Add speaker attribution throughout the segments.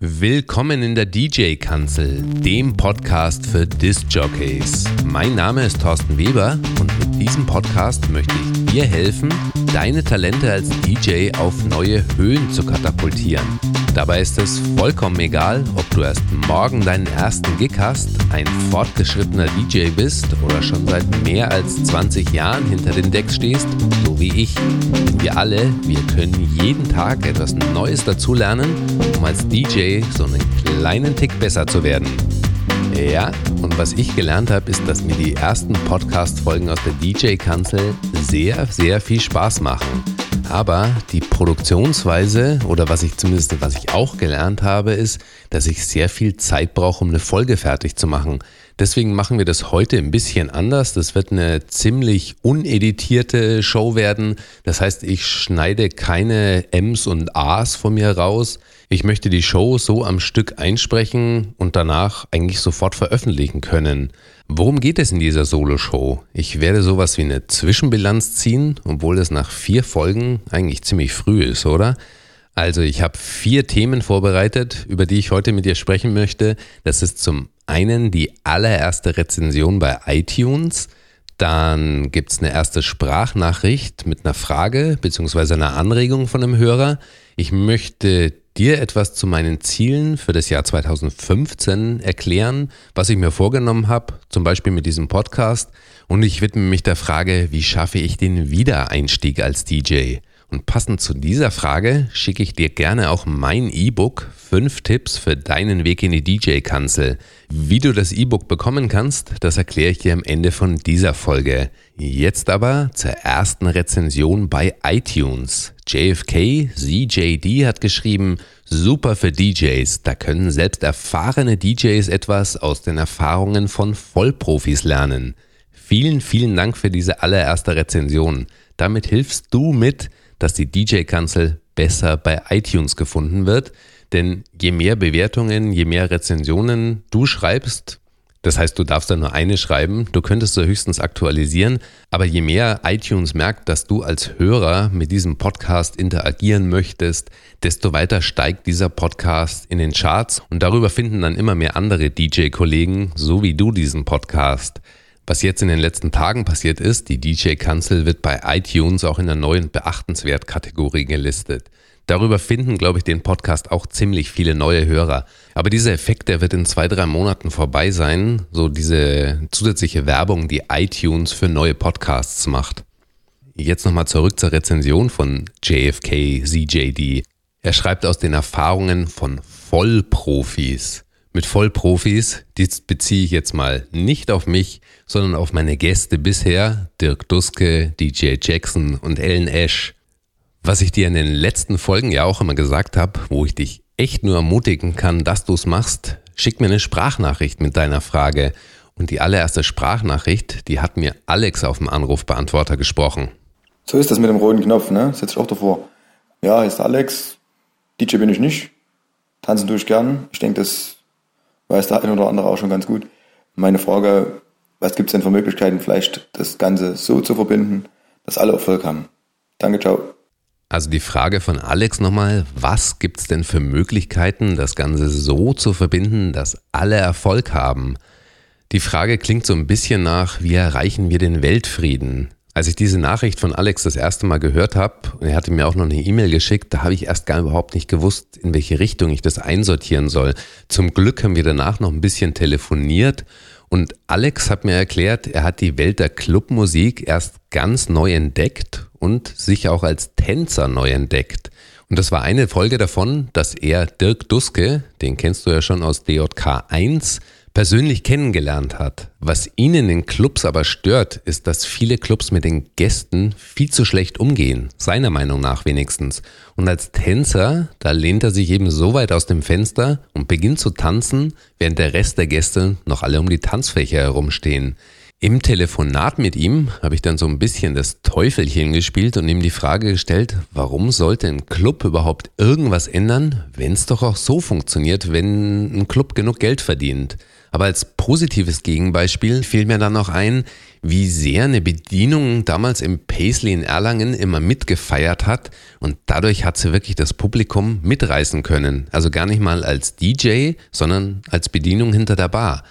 Speaker 1: Willkommen in der DJ-Kanzel, dem Podcast für Disc-Jockeys. Mein Name ist Thorsten Weber und mit diesem Podcast möchte ich dir helfen, deine Talente als DJ auf neue Höhen zu katapultieren. Dabei ist es vollkommen egal, ob du erst morgen deinen ersten Gig hast, ein fortgeschrittener DJ bist oder schon seit mehr als 20 Jahren hinter den Decks stehst, so wie ich. Wir alle, wir können jeden Tag etwas Neues dazulernen, um als DJ so einen kleinen Tick besser zu werden. Ja, und was ich gelernt habe, ist, dass mir die ersten Podcast-Folgen aus der DJ-Kanzel sehr, sehr viel Spaß machen. Aber die Produktionsweise oder was ich zumindest, was ich auch gelernt habe, ist, dass ich sehr viel Zeit brauche, um eine Folge fertig zu machen. Deswegen machen wir das heute ein bisschen anders. Das wird eine ziemlich uneditierte Show werden. Das heißt, ich schneide keine M's und A's von mir raus. Ich möchte die Show so am Stück einsprechen und danach eigentlich sofort veröffentlichen können. Worum geht es in dieser Solo-Show? Ich werde sowas wie eine Zwischenbilanz ziehen, obwohl es nach vier Folgen eigentlich ziemlich früh ist, oder? Also ich habe vier Themen vorbereitet, über die ich heute mit dir sprechen möchte. Das ist zum einen die allererste Rezension bei iTunes. Dann gibt es eine erste Sprachnachricht mit einer Frage bzw. einer Anregung von einem Hörer. Ich möchte dir etwas zu meinen Zielen für das Jahr 2015 erklären, was ich mir vorgenommen habe, zum Beispiel mit diesem Podcast. Und ich widme mich der Frage, wie schaffe ich den Wiedereinstieg als DJ? Und passend zu dieser Frage schicke ich dir gerne auch mein E-Book 5 Tipps für deinen Weg in die DJ-Kanzel. Wie du das E-Book bekommen kannst, das erkläre ich dir am Ende von dieser Folge. Jetzt aber zur ersten Rezension bei iTunes. JFK ZJD hat geschrieben, super für DJs, da können selbst erfahrene DJs etwas aus den Erfahrungen von Vollprofis lernen. Vielen, vielen Dank für diese allererste Rezension. Damit hilfst du mit, dass die DJ-Kanzel besser bei iTunes gefunden wird. Denn je mehr Bewertungen, je mehr Rezensionen du schreibst, das heißt, du darfst da nur eine schreiben, du könntest sie höchstens aktualisieren, aber je mehr iTunes merkt, dass du als Hörer mit diesem Podcast interagieren möchtest, desto weiter steigt dieser Podcast in den Charts und darüber finden dann immer mehr andere DJ-Kollegen, so wie du diesen Podcast. Was jetzt in den letzten Tagen passiert ist, die DJ-Kanzel wird bei iTunes auch in der neuen Beachtenswert-Kategorie gelistet. Darüber finden, glaube ich, den Podcast auch ziemlich viele neue Hörer. Aber dieser Effekt, der wird in zwei, drei Monaten vorbei sein. So diese zusätzliche Werbung, die iTunes für neue Podcasts macht. Jetzt nochmal zurück zur Rezension von JFK ZJD. Er schreibt aus den Erfahrungen von Vollprofis mit Vollprofis, dies beziehe ich jetzt mal nicht auf mich, sondern auf meine Gäste bisher, Dirk Duske, DJ Jackson und Ellen Ash. Was ich dir in den letzten Folgen ja auch immer gesagt habe, wo ich dich echt nur ermutigen kann, dass du es machst, schick mir eine Sprachnachricht mit deiner Frage. Und die allererste Sprachnachricht, die hat mir Alex auf dem Anrufbeantworter gesprochen.
Speaker 2: So ist das mit dem roten Knopf, ne? Setz dich auch davor. Ja, ist Alex. DJ bin ich nicht. Tanzen tue ich gern. Ich denke, das weiß der eine oder andere auch schon ganz gut. Meine Frage, was gibt es denn für Möglichkeiten, vielleicht das Ganze so zu verbinden, dass alle Erfolg haben? Danke, ciao.
Speaker 1: Also die Frage von Alex nochmal, was gibt es denn für Möglichkeiten, das Ganze so zu verbinden, dass alle Erfolg haben? Die Frage klingt so ein bisschen nach, wie erreichen wir den Weltfrieden? Als ich diese Nachricht von Alex das erste Mal gehört habe, und er hatte mir auch noch eine E-Mail geschickt, da habe ich erst gar überhaupt nicht gewusst, in welche Richtung ich das einsortieren soll. Zum Glück haben wir danach noch ein bisschen telefoniert und Alex hat mir erklärt, er hat die Welt der Clubmusik erst ganz neu entdeckt und sich auch als Tänzer neu entdeckt. Und das war eine Folge davon, dass er Dirk Duske, den kennst du ja schon aus DJK 1, persönlich kennengelernt hat. Was ihn in den Clubs aber stört, ist, dass viele Clubs mit den Gästen viel zu schlecht umgehen, seiner Meinung nach wenigstens. Und als Tänzer, da lehnt er sich eben so weit aus dem Fenster und beginnt zu tanzen, während der Rest der Gäste noch alle um die Tanzfläche herumstehen. Im Telefonat mit ihm habe ich dann so ein bisschen das Teufelchen gespielt und ihm die Frage gestellt, warum sollte ein Club überhaupt irgendwas ändern, wenn es doch auch so funktioniert, wenn ein Club genug Geld verdient. Aber als positives Gegenbeispiel fiel mir dann noch ein, wie sehr eine Bedienung damals im Paisley in Erlangen immer mitgefeiert hat und dadurch hat sie wirklich das Publikum mitreißen können. Also gar nicht mal als DJ, sondern als Bedienung hinter der Bar.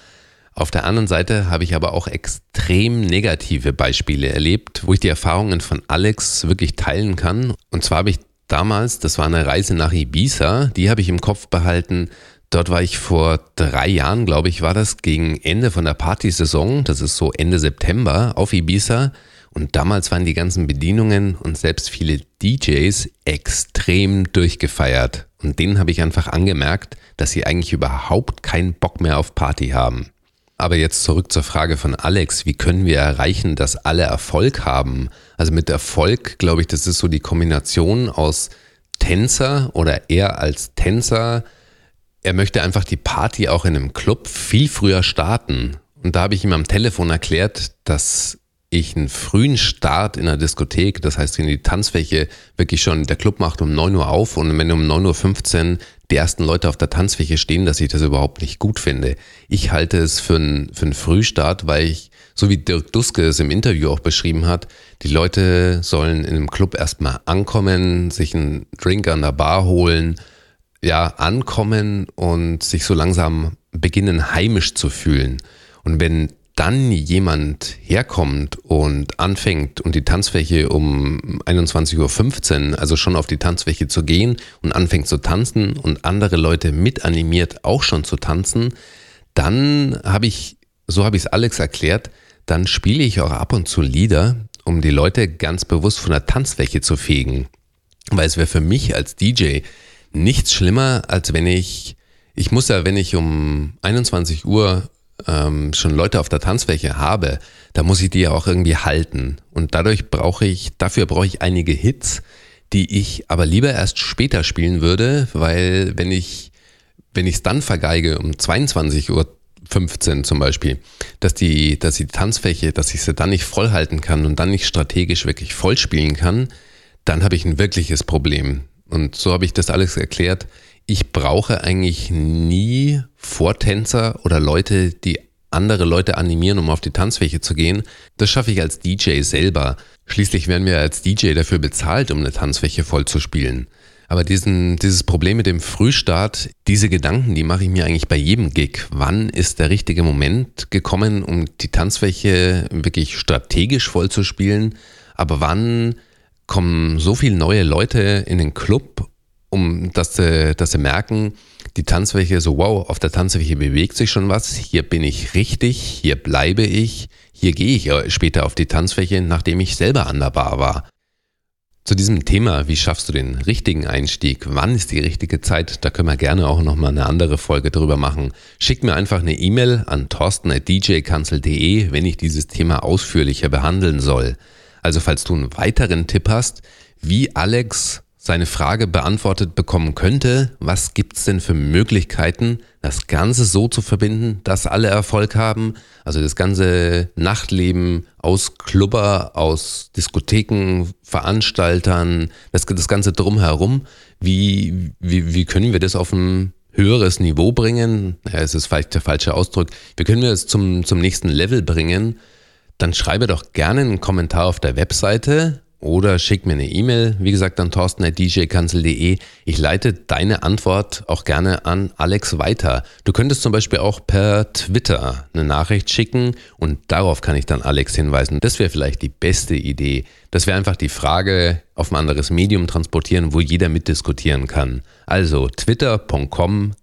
Speaker 1: Auf der anderen Seite habe ich aber auch extrem negative Beispiele erlebt, wo ich die Erfahrungen von Alex wirklich teilen kann. Und zwar habe ich damals, das war eine Reise nach Ibiza, die habe ich im Kopf behalten. Dort war ich vor drei Jahren, glaube ich, war das gegen Ende von der Partysaison. Das ist so Ende September auf Ibiza. Und damals waren die ganzen Bedienungen und selbst viele DJs extrem durchgefeiert. Und denen habe ich einfach angemerkt, dass sie eigentlich überhaupt keinen Bock mehr auf Party haben. Aber jetzt zurück zur Frage von Alex. Wie können wir erreichen, dass alle Erfolg haben? Also mit Erfolg, glaube ich, das ist so die Kombination aus Tänzer oder er als Tänzer. Er möchte einfach die Party auch in einem Club viel früher starten. Und da habe ich ihm am Telefon erklärt, dass ich einen frühen Start in der Diskothek, das heißt, wenn die Tanzfläche wirklich schon, der Club macht um 9 Uhr auf und wenn um 9.15 Uhr die ersten Leute auf der Tanzfläche stehen, dass ich das überhaupt nicht gut finde. Ich halte es für einen, für einen Frühstart, weil ich, so wie Dirk Duske es im Interview auch beschrieben hat, die Leute sollen in einem Club erstmal ankommen, sich einen Drink an der Bar holen, ja, ankommen und sich so langsam beginnen heimisch zu fühlen. Und wenn dann jemand herkommt und anfängt und die Tanzfläche um 21.15 Uhr, also schon auf die Tanzfläche zu gehen und anfängt zu tanzen und andere Leute mit animiert, auch schon zu tanzen, dann habe ich, so habe ich es Alex erklärt, dann spiele ich auch ab und zu Lieder, um die Leute ganz bewusst von der Tanzfläche zu fegen. Weil es wäre für mich als DJ nichts schlimmer, als wenn ich, ich muss ja, wenn ich um 21 Uhr ähm, schon Leute auf der Tanzfläche habe, da muss ich die ja auch irgendwie halten. Und dadurch brauche ich, dafür brauche ich einige Hits, die ich aber lieber erst später spielen würde, weil wenn ich, wenn ich es dann vergeige um 22 Uhr 15 zum Beispiel, dass die, dass die Tanzfläche, dass ich sie dann nicht voll halten kann und dann nicht strategisch wirklich voll spielen kann, dann habe ich ein wirkliches Problem. Und so habe ich das alles erklärt ich brauche eigentlich nie Vortänzer oder Leute, die andere Leute animieren, um auf die Tanzfläche zu gehen. Das schaffe ich als DJ selber. Schließlich werden wir als DJ dafür bezahlt, um eine Tanzfläche voll zu spielen. Aber diesen, dieses Problem mit dem Frühstart, diese Gedanken, die mache ich mir eigentlich bei jedem Gig. Wann ist der richtige Moment gekommen, um die Tanzfläche wirklich strategisch voll zu spielen? Aber wann kommen so viele neue Leute in den Club um dass sie, dass sie merken, die Tanzfläche so, wow, auf der Tanzfläche bewegt sich schon was, hier bin ich richtig, hier bleibe ich, hier gehe ich später auf die Tanzfläche, nachdem ich selber an der Bar war. Zu diesem Thema, wie schaffst du den richtigen Einstieg, wann ist die richtige Zeit, da können wir gerne auch nochmal eine andere Folge drüber machen. Schick mir einfach eine E-Mail an torsten.djkanzel.de, wenn ich dieses Thema ausführlicher behandeln soll. Also falls du einen weiteren Tipp hast, wie Alex seine Frage beantwortet bekommen könnte, was gibt's denn für Möglichkeiten, das Ganze so zu verbinden, dass alle Erfolg haben, also das ganze Nachtleben aus Clubber, aus Diskotheken, Veranstaltern, das, das Ganze drumherum, wie, wie, wie können wir das auf ein höheres Niveau bringen? Ja, es ist vielleicht der falsche Ausdruck. Wie können wir es zum, zum nächsten Level bringen? Dann schreibe doch gerne einen Kommentar auf der Webseite oder schick mir eine E-Mail, wie gesagt, an torsten.djkanzel.de. Ich leite deine Antwort auch gerne an Alex weiter. Du könntest zum Beispiel auch per Twitter eine Nachricht schicken und darauf kann ich dann Alex hinweisen. Das wäre vielleicht die beste Idee. Das wäre einfach die Frage auf ein anderes Medium transportieren, wo jeder mitdiskutieren kann. Also twitter.com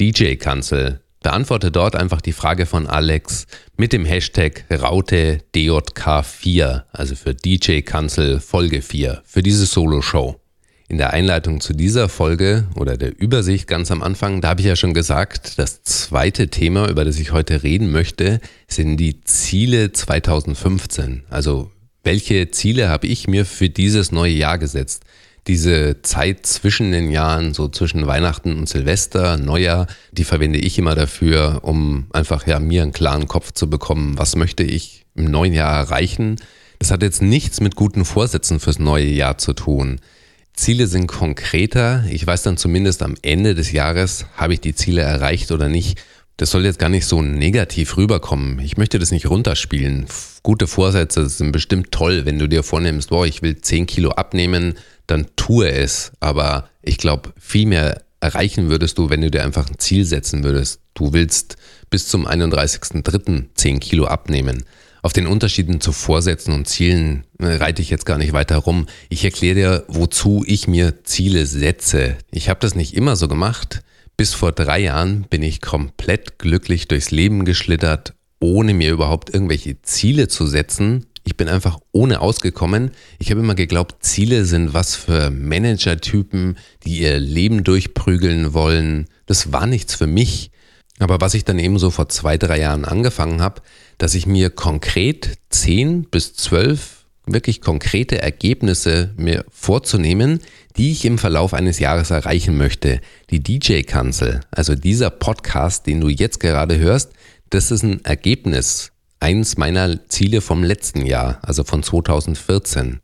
Speaker 1: DJ-Kanzel. Beantworte dort einfach die Frage von Alex mit dem Hashtag RauteDJK4, also für DJ Kanzel Folge 4, für diese Solo-Show. In der Einleitung zu dieser Folge oder der Übersicht ganz am Anfang, da habe ich ja schon gesagt, das zweite Thema, über das ich heute reden möchte, sind die Ziele 2015. Also welche Ziele habe ich mir für dieses neue Jahr gesetzt? Diese Zeit zwischen den Jahren, so zwischen Weihnachten und Silvester, Neujahr, die verwende ich immer dafür, um einfach ja mir einen klaren Kopf zu bekommen, was möchte ich im neuen Jahr erreichen. Das hat jetzt nichts mit guten Vorsätzen fürs neue Jahr zu tun. Ziele sind konkreter. Ich weiß dann zumindest am Ende des Jahres, habe ich die Ziele erreicht oder nicht. Das soll jetzt gar nicht so negativ rüberkommen. Ich möchte das nicht runterspielen. Gute Vorsätze sind bestimmt toll, wenn du dir vornimmst, boah, ich will 10 Kilo abnehmen, dann tue es. Aber ich glaube, viel mehr erreichen würdest du, wenn du dir einfach ein Ziel setzen würdest. Du willst bis zum 31.03. 10 Kilo abnehmen. Auf den Unterschieden zu Vorsätzen und Zielen äh, reite ich jetzt gar nicht weiter rum. Ich erkläre dir, wozu ich mir Ziele setze. Ich habe das nicht immer so gemacht. Bis vor drei Jahren bin ich komplett glücklich durchs Leben geschlittert, ohne mir überhaupt irgendwelche Ziele zu setzen. Ich bin einfach ohne ausgekommen. Ich habe immer geglaubt, Ziele sind was für Managertypen, die ihr Leben durchprügeln wollen. Das war nichts für mich. Aber was ich dann eben so vor zwei, drei Jahren angefangen habe, dass ich mir konkret zehn bis zwölf wirklich konkrete Ergebnisse mir vorzunehmen, die ich im Verlauf eines Jahres erreichen möchte. Die DJ-Kanzel, also dieser Podcast, den du jetzt gerade hörst, das ist ein Ergebnis eines meiner Ziele vom letzten Jahr, also von 2014.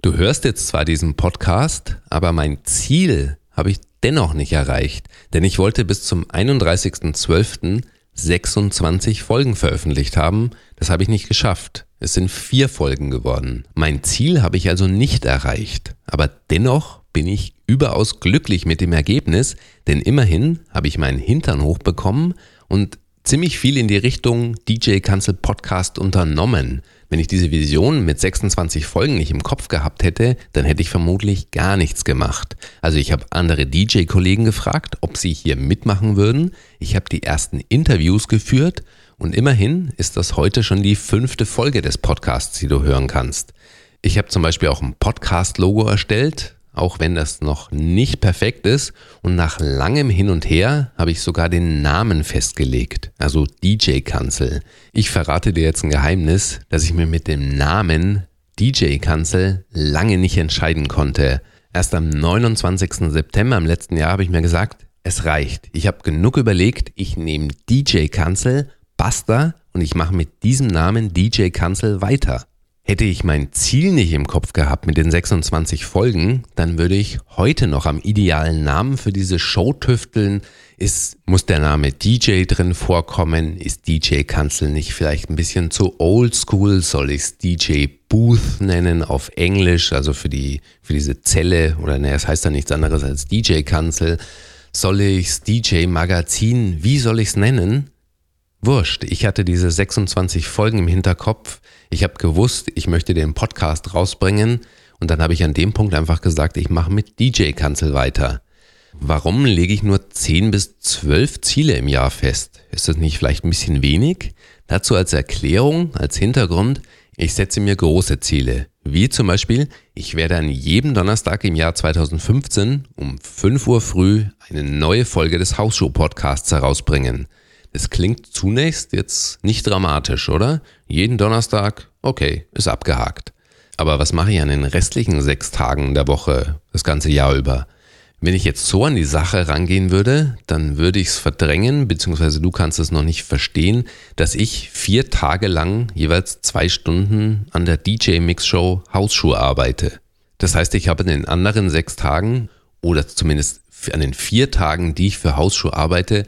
Speaker 1: Du hörst jetzt zwar diesen Podcast, aber mein Ziel habe ich dennoch nicht erreicht, denn ich wollte bis zum 31.12. 26 Folgen veröffentlicht haben. Das habe ich nicht geschafft. Es sind vier Folgen geworden. Mein Ziel habe ich also nicht erreicht. Aber dennoch bin ich überaus glücklich mit dem Ergebnis, denn immerhin habe ich meinen Hintern hochbekommen und ziemlich viel in die Richtung DJ Cancel Podcast unternommen. Wenn ich diese Vision mit 26 Folgen nicht im Kopf gehabt hätte, dann hätte ich vermutlich gar nichts gemacht. Also ich habe andere DJ-Kollegen gefragt, ob sie hier mitmachen würden. Ich habe die ersten Interviews geführt und immerhin ist das heute schon die fünfte Folge des Podcasts, die du hören kannst. Ich habe zum Beispiel auch ein Podcast-Logo erstellt, auch wenn das noch nicht perfekt ist. Und nach langem Hin und Her habe ich sogar den Namen festgelegt, also DJ Kanzel. Ich verrate dir jetzt ein Geheimnis, dass ich mir mit dem Namen DJ Kanzel lange nicht entscheiden konnte. Erst am 29. September im letzten Jahr habe ich mir gesagt, es reicht. Ich habe genug überlegt, ich nehme DJ Kanzel, basta und ich mache mit diesem Namen DJ Kanzel weiter. Hätte ich mein Ziel nicht im Kopf gehabt mit den 26 Folgen, dann würde ich heute noch am idealen Namen für diese Show tüfteln. Ist, muss der Name DJ drin vorkommen? Ist DJ Kanzel nicht vielleicht ein bisschen zu oldschool? Soll ich es DJ Booth nennen auf Englisch, also für die, für diese Zelle? Oder ne, es heißt ja nichts anderes als DJ Kanzel. Soll ich es DJ Magazin? Wie soll ich es nennen? Wurscht. Ich hatte diese 26 Folgen im Hinterkopf ich habe gewusst, ich möchte den Podcast rausbringen und dann habe ich an dem Punkt einfach gesagt, ich mache mit DJ-Kanzel weiter. Warum lege ich nur 10 bis 12 Ziele im Jahr fest? Ist das nicht vielleicht ein bisschen wenig? Dazu als Erklärung, als Hintergrund, ich setze mir große Ziele. Wie zum Beispiel, ich werde an jedem Donnerstag im Jahr 2015 um 5 Uhr früh eine neue Folge des Hausshow-Podcasts herausbringen. Es klingt zunächst jetzt nicht dramatisch, oder? Jeden Donnerstag, okay, ist abgehakt. Aber was mache ich an den restlichen sechs Tagen der Woche, das ganze Jahr über? Wenn ich jetzt so an die Sache rangehen würde, dann würde ich es verdrängen, beziehungsweise du kannst es noch nicht verstehen, dass ich vier Tage lang jeweils zwei Stunden an der DJ Mix Show Hausschuhe arbeite. Das heißt, ich habe in den anderen sechs Tagen oder zumindest an den vier Tagen, die ich für Hausschuhe arbeite,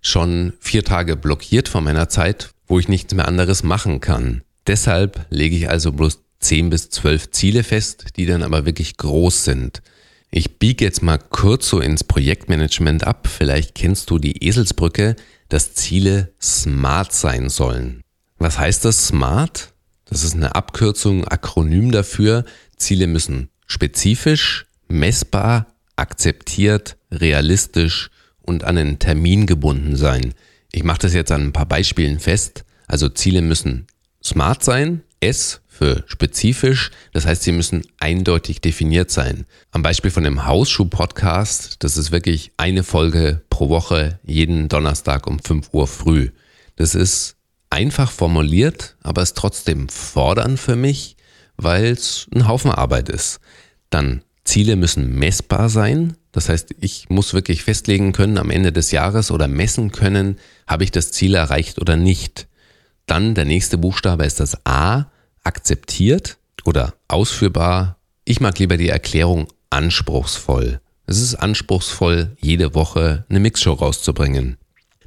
Speaker 1: schon vier Tage blockiert von meiner Zeit, wo ich nichts mehr anderes machen kann. Deshalb lege ich also bloß 10 bis 12 Ziele fest, die dann aber wirklich groß sind. Ich biege jetzt mal kurz so ins Projektmanagement ab. Vielleicht kennst du die Eselsbrücke, dass Ziele smart sein sollen. Was heißt das smart? Das ist eine Abkürzung, Akronym dafür. Ziele müssen spezifisch, messbar, akzeptiert, realistisch und an einen Termin gebunden sein. Ich mache das jetzt an ein paar Beispielen fest. Also Ziele müssen smart sein, S für spezifisch, das heißt, sie müssen eindeutig definiert sein. Am Beispiel von dem Hausschuh-Podcast, das ist wirklich eine Folge pro Woche, jeden Donnerstag um 5 Uhr früh. Das ist einfach formuliert, aber ist trotzdem fordernd für mich, weil es ein Haufen Arbeit ist. Dann Ziele müssen messbar sein. Das heißt, ich muss wirklich festlegen können am Ende des Jahres oder messen können, habe ich das Ziel erreicht oder nicht. Dann der nächste Buchstabe ist das A, akzeptiert oder ausführbar. Ich mag lieber die Erklärung anspruchsvoll. Es ist anspruchsvoll, jede Woche eine Mixshow rauszubringen.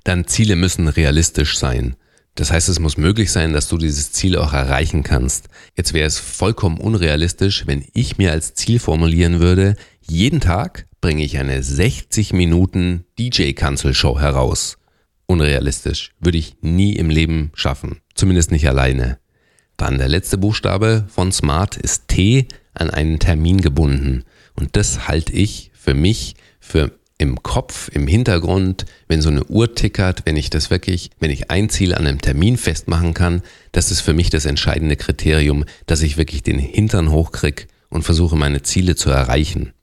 Speaker 1: Dann Ziele müssen realistisch sein. Das heißt, es muss möglich sein, dass du dieses Ziel auch erreichen kannst. Jetzt wäre es vollkommen unrealistisch, wenn ich mir als Ziel formulieren würde, jeden Tag bringe ich eine 60 Minuten DJ-Kanzel-Show heraus. Unrealistisch. Würde ich nie im Leben schaffen. Zumindest nicht alleine. Dann der letzte Buchstabe von Smart ist T an einen Termin gebunden. Und das halte ich für mich für im Kopf, im Hintergrund, wenn so eine Uhr tickert, wenn ich das wirklich, wenn ich ein Ziel an einem Termin festmachen kann, das ist für mich das entscheidende Kriterium, dass ich wirklich den Hintern hochkrieg und versuche meine Ziele zu erreichen.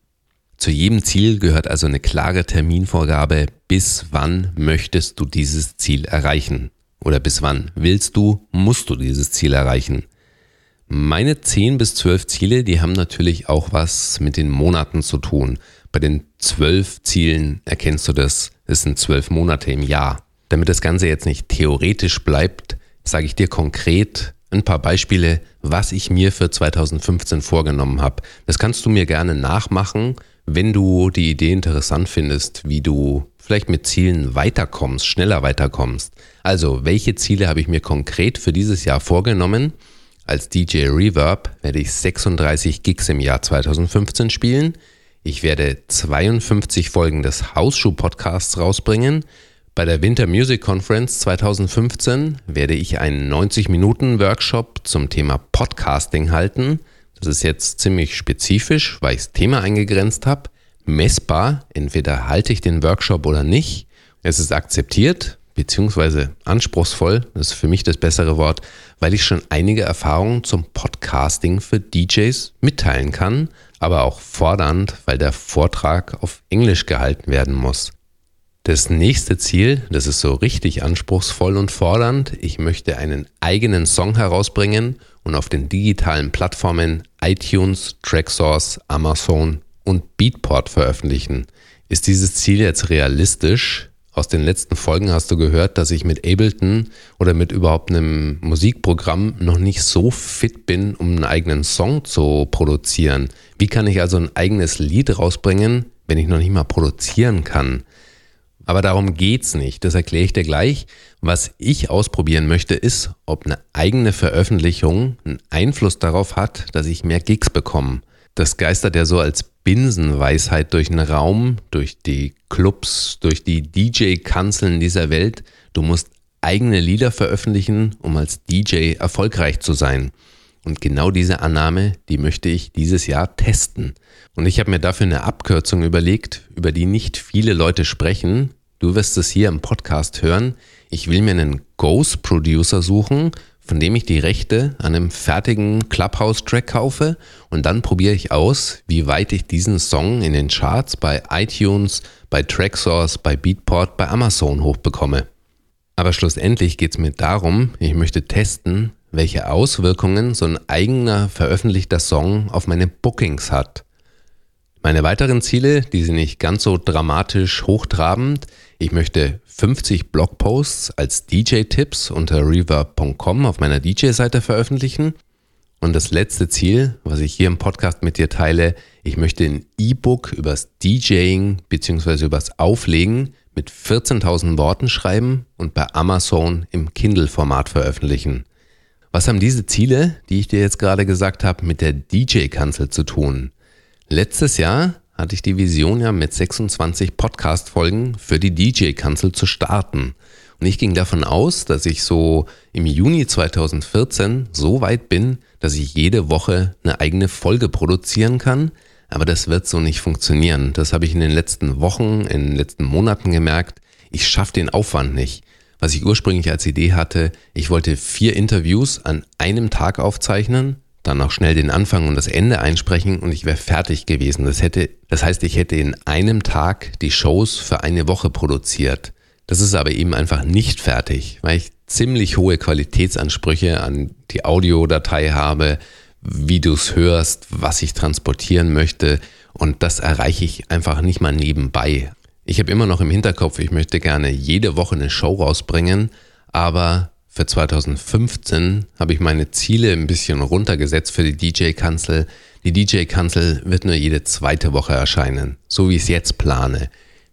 Speaker 1: Zu jedem Ziel gehört also eine klare Terminvorgabe, bis wann möchtest du dieses Ziel erreichen? Oder bis wann willst du, musst du dieses Ziel erreichen? Meine 10 bis 12 Ziele, die haben natürlich auch was mit den Monaten zu tun. Bei den zwölf Zielen erkennst du das, es sind zwölf Monate im Jahr. Damit das Ganze jetzt nicht theoretisch bleibt, sage ich dir konkret ein paar Beispiele, was ich mir für 2015 vorgenommen habe. Das kannst du mir gerne nachmachen, wenn du die Idee interessant findest, wie du vielleicht mit Zielen weiterkommst, schneller weiterkommst. Also, welche Ziele habe ich mir konkret für dieses Jahr vorgenommen? Als DJ Reverb werde ich 36 Gigs im Jahr 2015 spielen. Ich werde 52 Folgen des Hausschuh-Podcasts rausbringen. Bei der Winter Music Conference 2015 werde ich einen 90-Minuten-Workshop zum Thema Podcasting halten. Das ist jetzt ziemlich spezifisch, weil ich das Thema eingegrenzt habe. Messbar, entweder halte ich den Workshop oder nicht. Es ist akzeptiert, beziehungsweise anspruchsvoll, das ist für mich das bessere Wort, weil ich schon einige Erfahrungen zum Podcasting für DJs mitteilen kann aber auch fordernd, weil der Vortrag auf Englisch gehalten werden muss. Das nächste Ziel, das ist so richtig anspruchsvoll und fordernd. Ich möchte einen eigenen Song herausbringen und auf den digitalen Plattformen iTunes, Tracksource, Amazon und Beatport veröffentlichen. Ist dieses Ziel jetzt realistisch? Aus den letzten Folgen hast du gehört, dass ich mit Ableton oder mit überhaupt einem Musikprogramm noch nicht so fit bin, um einen eigenen Song zu produzieren. Wie kann ich also ein eigenes Lied rausbringen, wenn ich noch nicht mal produzieren kann? Aber darum geht's nicht. Das erkläre ich dir gleich. Was ich ausprobieren möchte, ist, ob eine eigene Veröffentlichung einen Einfluss darauf hat, dass ich mehr Gigs bekomme. Das geistert ja so als Binsenweisheit durch den Raum, durch die Clubs, durch die DJ-Kanzeln dieser Welt. Du musst eigene Lieder veröffentlichen, um als DJ erfolgreich zu sein. Und genau diese Annahme, die möchte ich dieses Jahr testen. Und ich habe mir dafür eine Abkürzung überlegt, über die nicht viele Leute sprechen. Du wirst es hier im Podcast hören. Ich will mir einen Ghost Producer suchen, von dem ich die Rechte an einem fertigen Clubhouse-Track kaufe und dann probiere ich aus, wie weit ich diesen Song in den Charts bei iTunes, bei Tracksource, bei Beatport, bei Amazon hochbekomme. Aber schlussendlich geht es mir darum, ich möchte testen, welche Auswirkungen so ein eigener veröffentlichter Song auf meine Bookings hat. Meine weiteren Ziele, die sind nicht ganz so dramatisch hochtrabend. Ich möchte 50 Blogposts als DJ-Tipps unter reverb.com auf meiner DJ-Seite veröffentlichen. Und das letzte Ziel, was ich hier im Podcast mit dir teile, ich möchte ein E-Book übers DJing bzw. übers Auflegen mit 14.000 Worten schreiben und bei Amazon im Kindle-Format veröffentlichen. Was haben diese Ziele, die ich dir jetzt gerade gesagt habe, mit der DJ-Kanzel zu tun? Letztes Jahr hatte ich die Vision ja mit 26 Podcast-Folgen für die DJ-Kanzel zu starten. Und ich ging davon aus, dass ich so im Juni 2014 so weit bin, dass ich jede Woche eine eigene Folge produzieren kann. Aber das wird so nicht funktionieren. Das habe ich in den letzten Wochen, in den letzten Monaten gemerkt. Ich schaffe den Aufwand nicht. Was ich ursprünglich als Idee hatte, ich wollte vier Interviews an einem Tag aufzeichnen dann noch schnell den Anfang und das Ende einsprechen und ich wäre fertig gewesen. Das hätte, das heißt, ich hätte in einem Tag die Shows für eine Woche produziert. Das ist aber eben einfach nicht fertig, weil ich ziemlich hohe Qualitätsansprüche an die Audiodatei habe, wie du es hörst, was ich transportieren möchte. Und das erreiche ich einfach nicht mal nebenbei. Ich habe immer noch im Hinterkopf, ich möchte gerne jede Woche eine Show rausbringen, aber für 2015 habe ich meine Ziele ein bisschen runtergesetzt für die DJ-Kanzel. Die DJ-Kanzel wird nur jede zweite Woche erscheinen, so wie ich es jetzt plane.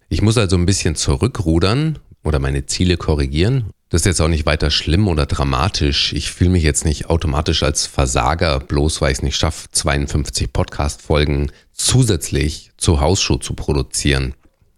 Speaker 1: Ich muss also ein bisschen zurückrudern oder meine Ziele korrigieren. Das ist jetzt auch nicht weiter schlimm oder dramatisch. Ich fühle mich jetzt nicht automatisch als Versager, bloß weil ich es nicht schaffe, 52 Podcast-Folgen zusätzlich zur Hausshow zu produzieren.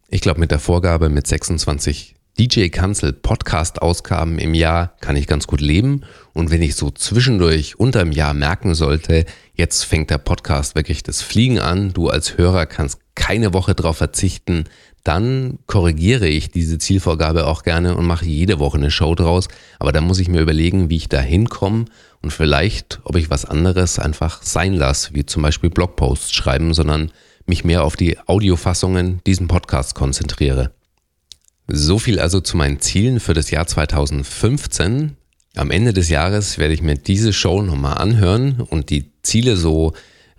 Speaker 1: Ich glaube, mit der Vorgabe mit 26 DJ Cancel Podcast Ausgaben im Jahr kann ich ganz gut leben. Und wenn ich so zwischendurch unter dem Jahr merken sollte, jetzt fängt der Podcast wirklich das Fliegen an, du als Hörer kannst keine Woche darauf verzichten, dann korrigiere ich diese Zielvorgabe auch gerne und mache jede Woche eine Show draus. Aber dann muss ich mir überlegen, wie ich da hinkomme und vielleicht, ob ich was anderes einfach sein lasse, wie zum Beispiel Blogposts schreiben, sondern mich mehr auf die Audiofassungen diesen Podcasts konzentriere. So viel also zu meinen Zielen für das Jahr 2015. Am Ende des Jahres werde ich mir diese Show nochmal anhören und die Ziele so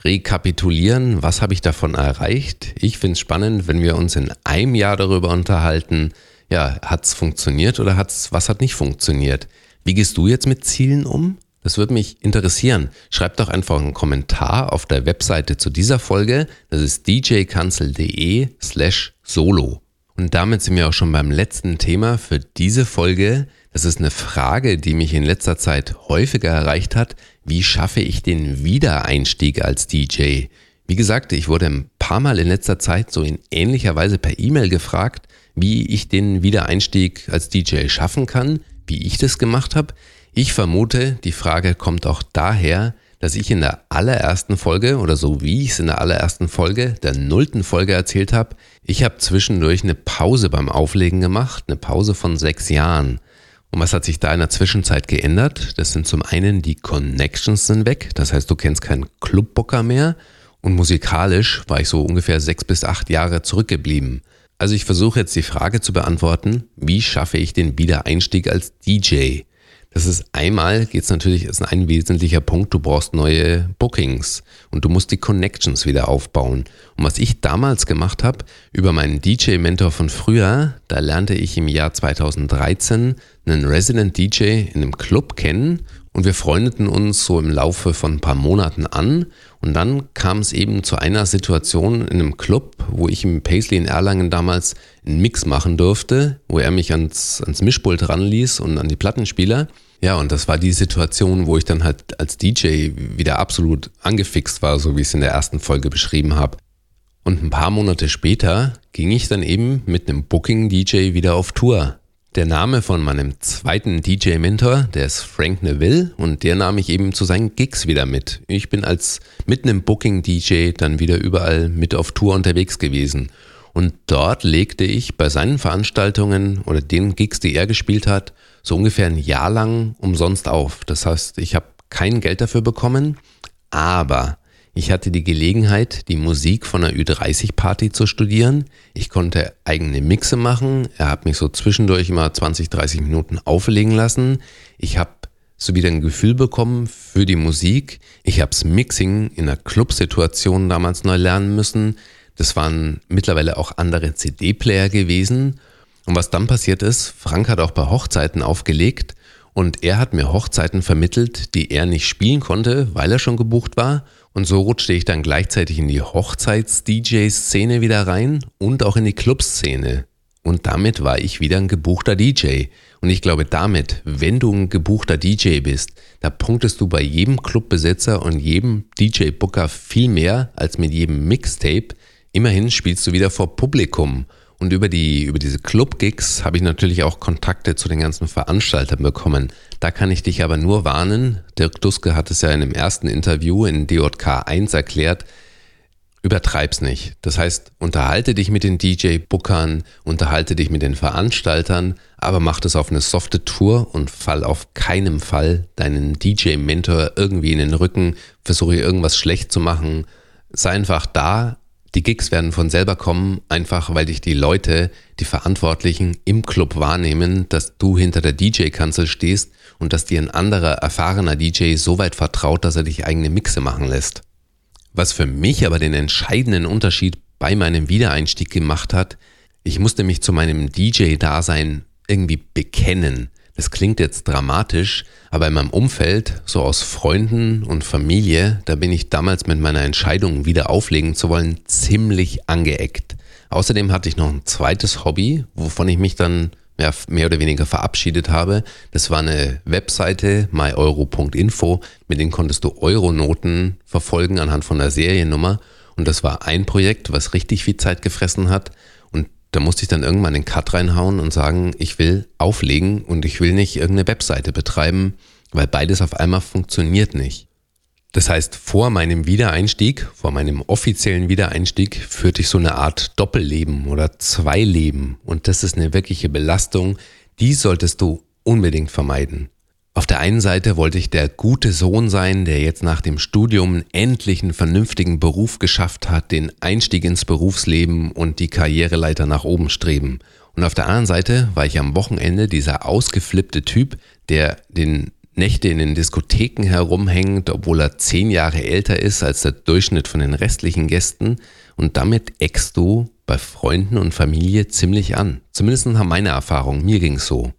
Speaker 1: rekapitulieren, was habe ich davon erreicht. Ich finde es spannend, wenn wir uns in einem Jahr darüber unterhalten, ja, hat es funktioniert oder hat's, was hat nicht funktioniert? Wie gehst du jetzt mit Zielen um? Das würde mich interessieren. Schreib doch einfach einen Kommentar auf der Webseite zu dieser Folge. Das ist djkanzel.de slash solo. Und damit sind wir auch schon beim letzten Thema für diese Folge. Das ist eine Frage, die mich in letzter Zeit häufiger erreicht hat. Wie schaffe ich den Wiedereinstieg als DJ? Wie gesagt, ich wurde ein paar Mal in letzter Zeit so in ähnlicher Weise per E-Mail gefragt, wie ich den Wiedereinstieg als DJ schaffen kann, wie ich das gemacht habe. Ich vermute, die Frage kommt auch daher, dass ich in der allerersten Folge oder so wie ich es in der allerersten Folge, der nullten Folge erzählt habe, ich habe zwischendurch eine Pause beim Auflegen gemacht, eine Pause von sechs Jahren. Und was hat sich da in der Zwischenzeit geändert? Das sind zum einen die Connections sind weg, das heißt, du kennst keinen Clubbooker mehr und musikalisch war ich so ungefähr sechs bis acht Jahre zurückgeblieben. Also ich versuche jetzt die Frage zu beantworten, wie schaffe ich den Wiedereinstieg als DJ? Das ist einmal, geht es natürlich, ist ein wesentlicher Punkt, du brauchst neue Bookings und du musst die Connections wieder aufbauen. Und was ich damals gemacht habe, über meinen DJ-Mentor von früher, da lernte ich im Jahr 2013 einen Resident DJ in einem Club kennen und wir freundeten uns so im Laufe von ein paar Monaten an. Und dann kam es eben zu einer Situation in einem Club, wo ich im Paisley in Erlangen damals einen Mix machen durfte, wo er mich ans, ans Mischpult ranließ und an die Plattenspieler. Ja, und das war die Situation, wo ich dann halt als DJ wieder absolut angefixt war, so wie ich es in der ersten Folge beschrieben habe. Und ein paar Monate später ging ich dann eben mit einem Booking-DJ wieder auf Tour. Der Name von meinem zweiten DJ-Mentor, der ist Frank Neville und der nahm ich eben zu seinen Gigs wieder mit. Ich bin als mit einem Booking-DJ dann wieder überall mit auf Tour unterwegs gewesen. Und dort legte ich bei seinen Veranstaltungen oder den Gigs, die er gespielt hat, so ungefähr ein Jahr lang umsonst auf. Das heißt, ich habe kein Geld dafür bekommen, aber ich hatte die Gelegenheit, die Musik von einer Ü30-Party zu studieren. Ich konnte eigene Mixe machen. Er hat mich so zwischendurch immer 20, 30 Minuten auflegen lassen. Ich habe so wieder ein Gefühl bekommen für die Musik. Ich habe das Mixing in einer Clubsituation damals neu lernen müssen. Das waren mittlerweile auch andere CD-Player gewesen. Und was dann passiert ist, Frank hat auch bei Hochzeiten aufgelegt und er hat mir Hochzeiten vermittelt, die er nicht spielen konnte, weil er schon gebucht war. Und so rutschte ich dann gleichzeitig in die Hochzeits-DJ-Szene wieder rein und auch in die Clubszene. Und damit war ich wieder ein gebuchter DJ. Und ich glaube damit, wenn du ein gebuchter DJ bist, da punktest du bei jedem Clubbesitzer und jedem DJ-Booker viel mehr als mit jedem Mixtape. Immerhin spielst du wieder vor Publikum. Und über, die, über diese Club-Gigs habe ich natürlich auch Kontakte zu den ganzen Veranstaltern bekommen. Da kann ich dich aber nur warnen. Dirk Duske hat es ja in dem ersten Interview in DJK 1 erklärt. Übertreib's nicht. Das heißt, unterhalte dich mit den DJ-Bookern, unterhalte dich mit den Veranstaltern, aber mach das auf eine softe Tour und fall auf keinen Fall deinen DJ-Mentor irgendwie in den Rücken, versuche irgendwas schlecht zu machen. Sei einfach da, die Gigs werden von selber kommen, einfach weil dich die Leute, die Verantwortlichen im Club wahrnehmen, dass du hinter der DJ-Kanzel stehst und dass dir ein anderer, erfahrener DJ so weit vertraut, dass er dich eigene Mixe machen lässt. Was für mich aber den entscheidenden Unterschied bei meinem Wiedereinstieg gemacht hat, ich musste mich zu meinem DJ-Dasein irgendwie bekennen. Das klingt jetzt dramatisch, aber in meinem Umfeld, so aus Freunden und Familie, da bin ich damals mit meiner Entscheidung, wieder auflegen zu wollen, ziemlich angeeckt. Außerdem hatte ich noch ein zweites Hobby, wovon ich mich dann mehr, oder weniger verabschiedet habe. Das war eine Webseite, myeuro.info, mit denen konntest du Euronoten verfolgen anhand von der Seriennummer. Und das war ein Projekt, was richtig viel Zeit gefressen hat. Da musste ich dann irgendwann den Cut reinhauen und sagen, ich will auflegen und ich will nicht irgendeine Webseite betreiben, weil beides auf einmal funktioniert nicht. Das heißt, vor meinem Wiedereinstieg, vor meinem offiziellen Wiedereinstieg, führte ich so eine Art Doppelleben oder Zweileben. Und das ist eine wirkliche Belastung. Die solltest du unbedingt vermeiden. Auf der einen Seite wollte ich der gute Sohn sein, der jetzt nach dem Studium endlich einen vernünftigen Beruf geschafft hat, den Einstieg ins Berufsleben und die Karriereleiter nach oben streben. Und auf der anderen Seite war ich am Wochenende dieser ausgeflippte Typ, der den Nächte in den Diskotheken herumhängt, obwohl er zehn Jahre älter ist als der Durchschnitt von den restlichen Gästen. Und damit eckst du bei Freunden und Familie ziemlich an. Zumindest haben meine Erfahrungen, mir ging's so.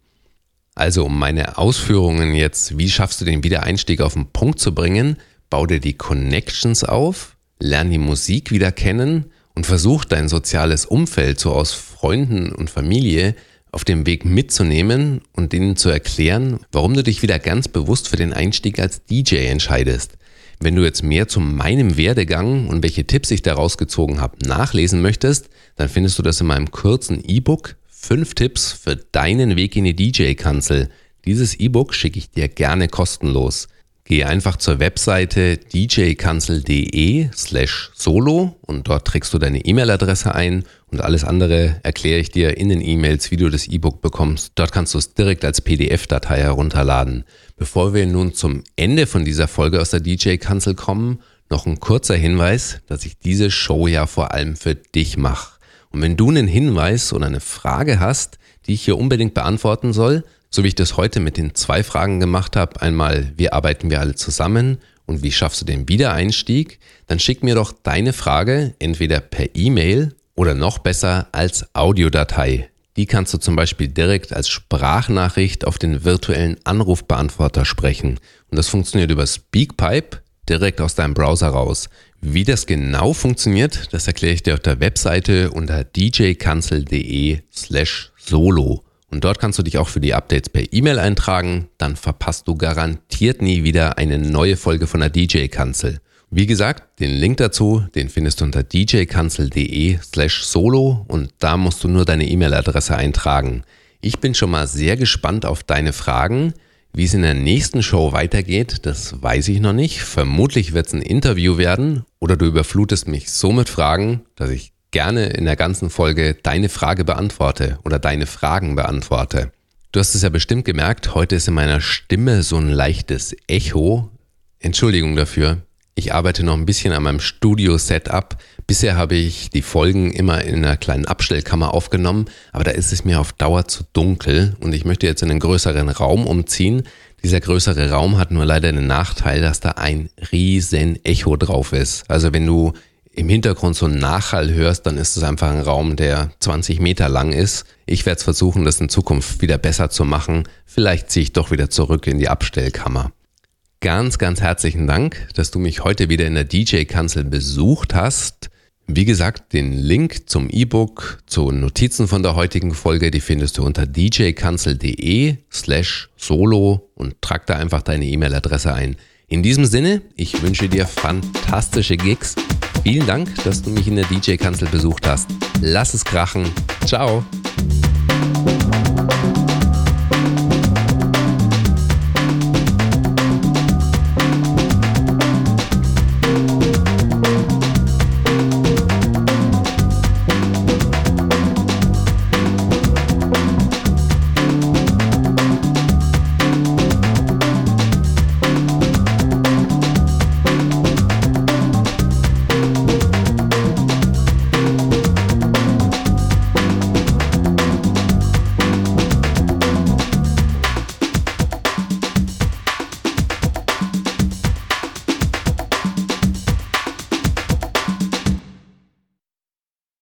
Speaker 1: Also um meine Ausführungen jetzt, wie schaffst du den Wiedereinstieg auf den Punkt zu bringen, bau dir die Connections auf, lern die Musik wieder kennen und versuch dein soziales Umfeld so aus Freunden und Familie auf dem Weg mitzunehmen und denen zu erklären, warum du dich wieder ganz bewusst für den Einstieg als DJ entscheidest. Wenn du jetzt mehr zu meinem Werdegang und welche Tipps ich daraus gezogen habe nachlesen möchtest, dann findest du das in meinem kurzen E-Book 5 Tipps für deinen Weg in die DJ-Kanzel. Dieses E-Book schicke ich dir gerne kostenlos. Geh einfach zur Webseite djkanzel.de slash solo und dort trägst du deine E-Mail-Adresse ein und alles andere erkläre ich dir in den E-Mails, wie du das E-Book bekommst. Dort kannst du es direkt als PDF-Datei herunterladen. Bevor wir nun zum Ende von dieser Folge aus der DJ-Kanzel kommen, noch ein kurzer Hinweis, dass ich diese Show ja vor allem für dich mache. Und wenn du einen Hinweis oder eine Frage hast, die ich hier unbedingt beantworten soll, so wie ich das heute mit den zwei Fragen gemacht habe, einmal, wie arbeiten wir alle zusammen und wie schaffst du den Wiedereinstieg, dann schick mir doch deine Frage entweder per E-Mail oder noch besser als Audiodatei. Die kannst du zum Beispiel direkt als Sprachnachricht auf den virtuellen Anrufbeantworter sprechen. Und das funktioniert über Speakpipe direkt aus deinem Browser raus. Wie das genau funktioniert, das erkläre ich dir auf der Webseite unter djkanzel.de slash solo. Und dort kannst du dich auch für die Updates per E-Mail eintragen, dann verpasst du garantiert nie wieder eine neue Folge von der DJ-Kanzel. Wie gesagt, den Link dazu, den findest du unter djkanzel.de slash solo und da musst du nur deine E-Mail-Adresse eintragen. Ich bin schon mal sehr gespannt auf deine Fragen. Wie es in der nächsten Show weitergeht, das weiß ich noch nicht. Vermutlich wird es ein Interview werden oder du überflutest mich so mit Fragen, dass ich gerne in der ganzen Folge deine Frage beantworte oder deine Fragen beantworte. Du hast es ja bestimmt gemerkt, heute ist in meiner Stimme so ein leichtes Echo. Entschuldigung dafür. Ich arbeite noch ein bisschen an meinem Studio-Setup. Bisher habe ich die Folgen immer in einer kleinen Abstellkammer aufgenommen, aber da ist es mir auf Dauer zu dunkel und ich möchte jetzt in einen größeren Raum umziehen. Dieser größere Raum hat nur leider den Nachteil, dass da ein riesen Echo drauf ist. Also wenn du im Hintergrund so einen Nachhall hörst, dann ist es einfach ein Raum, der 20 Meter lang ist. Ich werde es versuchen, das in Zukunft wieder besser zu machen. Vielleicht ziehe ich doch wieder zurück in die Abstellkammer. Ganz, ganz herzlichen Dank, dass du mich heute wieder in der DJ-Kanzel besucht hast. Wie gesagt, den Link zum E-Book, zu Notizen von der heutigen Folge, die findest du unter djkanzel.de slash solo und trag da einfach deine E-Mail-Adresse ein. In diesem Sinne, ich wünsche dir fantastische Gigs Vielen Dank, dass du mich in der DJ-Kanzel besucht hast. Lass es krachen. Ciao.